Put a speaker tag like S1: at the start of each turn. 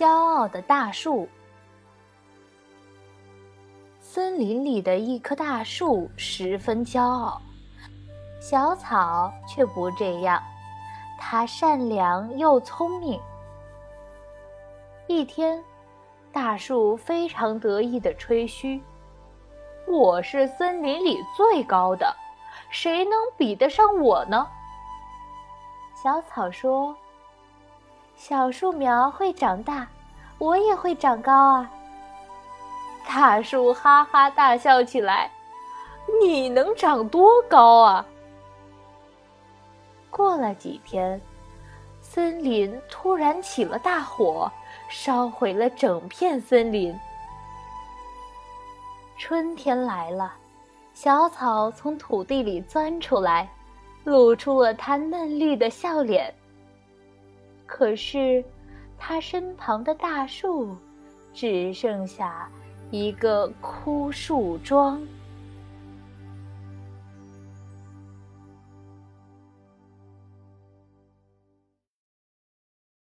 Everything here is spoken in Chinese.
S1: 骄傲的大树。森林里的一棵大树十分骄傲，小草却不这样。它善良又聪明。一天，大树非常得意地吹嘘：“我是森林里最高的，谁能比得上我呢？”小草说。小树苗会长大，我也会长高啊！大树哈哈大笑起来。你能长多高啊？过了几天，森林突然起了大火，烧毁了整片森林。春天来了，小草从土地里钻出来，露出了它嫩绿的笑脸。可是，他身旁的大树只剩下一个枯树桩。